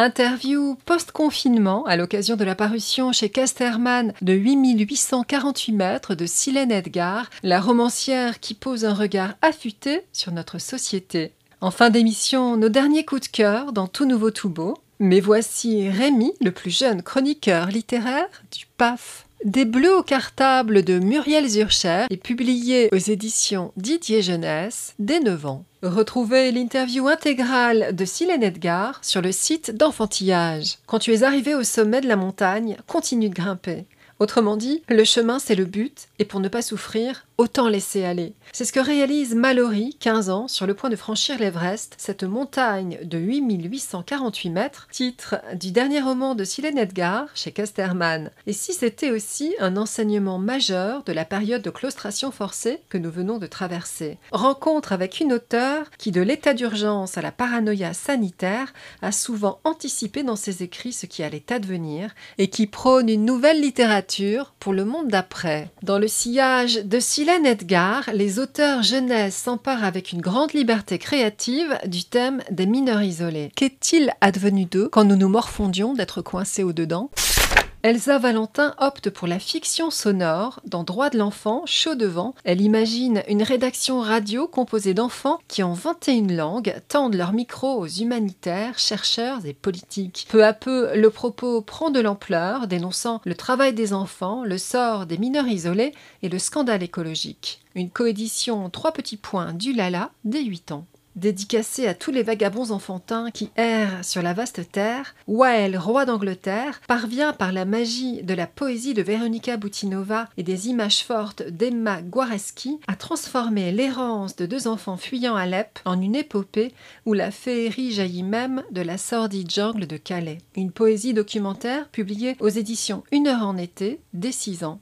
Interview post-confinement à l'occasion de la parution chez Casterman de 8848 mètres de Silène Edgar, la romancière qui pose un regard affûté sur notre société. En fin d'émission, nos derniers coups de cœur dans Tout Nouveau Tout Beau. Mais voici Rémi, le plus jeune chroniqueur littéraire du PAF. Des Bleus au cartable de Muriel Zurcher est publié aux éditions Didier Jeunesse dès 9 ans. Retrouvez l'interview intégrale de Silène Edgar sur le site d'enfantillage. Quand tu es arrivé au sommet de la montagne, continue de grimper. Autrement dit, le chemin c'est le but, et pour ne pas souffrir, autant laisser aller. C'est ce que réalise Mallory, 15 ans, sur le point de franchir l'Everest, cette montagne de 8848 mètres, titre du dernier roman de Silène Edgar chez Casterman. Et si c'était aussi un enseignement majeur de la période de claustration forcée que nous venons de traverser? Rencontre avec une auteure qui, de l'état d'urgence à la paranoïa sanitaire, a souvent anticipé dans ses écrits ce qui allait advenir et qui prône une nouvelle littérature pour le monde d'après. Dans le sillage de Silène Edgar, les auteurs jeunesse s'emparent avec une grande liberté créative du thème des mineurs isolés. Qu'est-il advenu d'eux quand nous nous morfondions d'être coincés au-dedans? Elsa Valentin opte pour la fiction sonore dans Droit de l'enfant, chaud devant. Elle imagine une rédaction radio composée d'enfants qui, en 21 langues, tendent leur micro aux humanitaires, chercheurs et politiques. Peu à peu, le propos prend de l'ampleur, dénonçant le travail des enfants, le sort des mineurs isolés et le scandale écologique. Une coédition trois petits points du Lala dès 8 ans dédicacé à tous les vagabonds enfantins qui errent sur la vaste terre, Wael, roi d'Angleterre, parvient par la magie de la poésie de Veronica Butinova et des images fortes d'Emma Guareschi à transformer l'errance de deux enfants fuyant Alep en une épopée où la féerie jaillit même de la sordide jungle de Calais. Une poésie documentaire publiée aux éditions Une heure en été, dès 6 ans.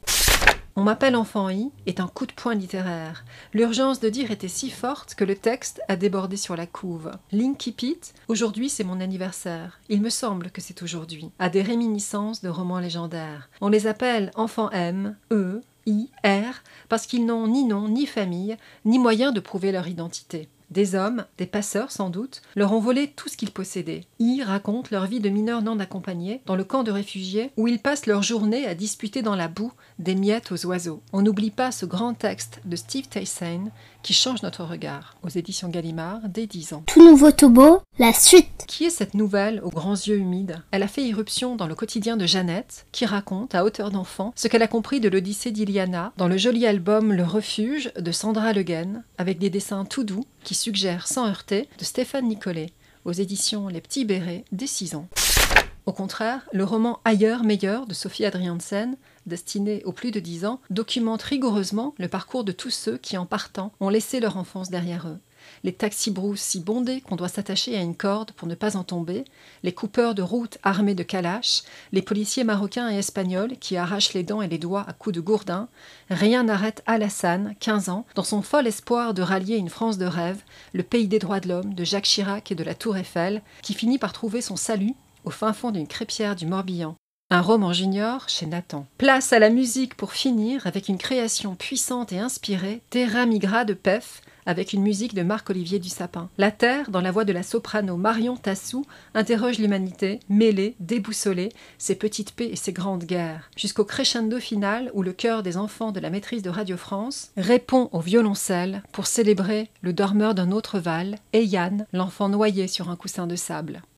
On m'appelle enfant I est un coup de poing littéraire. L'urgence de dire était si forte que le texte a débordé sur la couve. L'incipit, aujourd'hui c'est mon anniversaire. Il me semble que c'est aujourd'hui. A des réminiscences de romans légendaires. On les appelle enfant M, E, I, R, parce qu'ils n'ont ni nom, ni famille, ni moyen de prouver leur identité. Des hommes, des passeurs sans doute, leur ont volé tout ce qu'ils possédaient. Ils racontent leur vie de mineurs non accompagnés dans le camp de réfugiés où ils passent leur journée à disputer dans la boue des miettes aux oiseaux. On n'oublie pas ce grand texte de Steve Tyson qui change notre regard aux éditions Gallimard dès 10 ans. Tout nouveau Tobo, la suite. Qui est cette nouvelle aux grands yeux humides? Elle a fait irruption dans le quotidien de Jeannette qui raconte à hauteur d'enfant ce qu'elle a compris de l'Odyssée d'Iliana dans le joli album Le Refuge de Sandra Le avec des dessins tout doux qui suggèrent sans heurter de Stéphane Nicolet aux éditions Les Petits Bérets dès 6 ans. Au contraire, le roman Ailleurs meilleur de Sophie Adriansen destiné aux plus de 10 ans, documente rigoureusement le parcours de tous ceux qui, en partant, ont laissé leur enfance derrière eux. Les taxi-brousses si bondés qu'on doit s'attacher à une corde pour ne pas en tomber, les coupeurs de route armés de calaches, les policiers marocains et espagnols qui arrachent les dents et les doigts à coups de gourdin, rien n'arrête Alassane, 15 ans, dans son fol espoir de rallier une France de rêve, le pays des droits de l'homme, de Jacques Chirac et de la Tour Eiffel, qui finit par trouver son salut au fin fond d'une crêpière du Morbihan. Un roman junior chez Nathan. Place à la musique pour finir avec une création puissante et inspirée, Terra Migra de Pef, avec une musique de Marc-Olivier Dussapin. La Terre, dans la voix de la soprano Marion Tassou, interroge l'humanité, mêlée, déboussolée, ses petites paix et ses grandes guerres, jusqu'au crescendo final où le cœur des enfants de la maîtrise de Radio France répond au violoncelle pour célébrer le dormeur d'un autre val, Yann, l'enfant noyé sur un coussin de sable.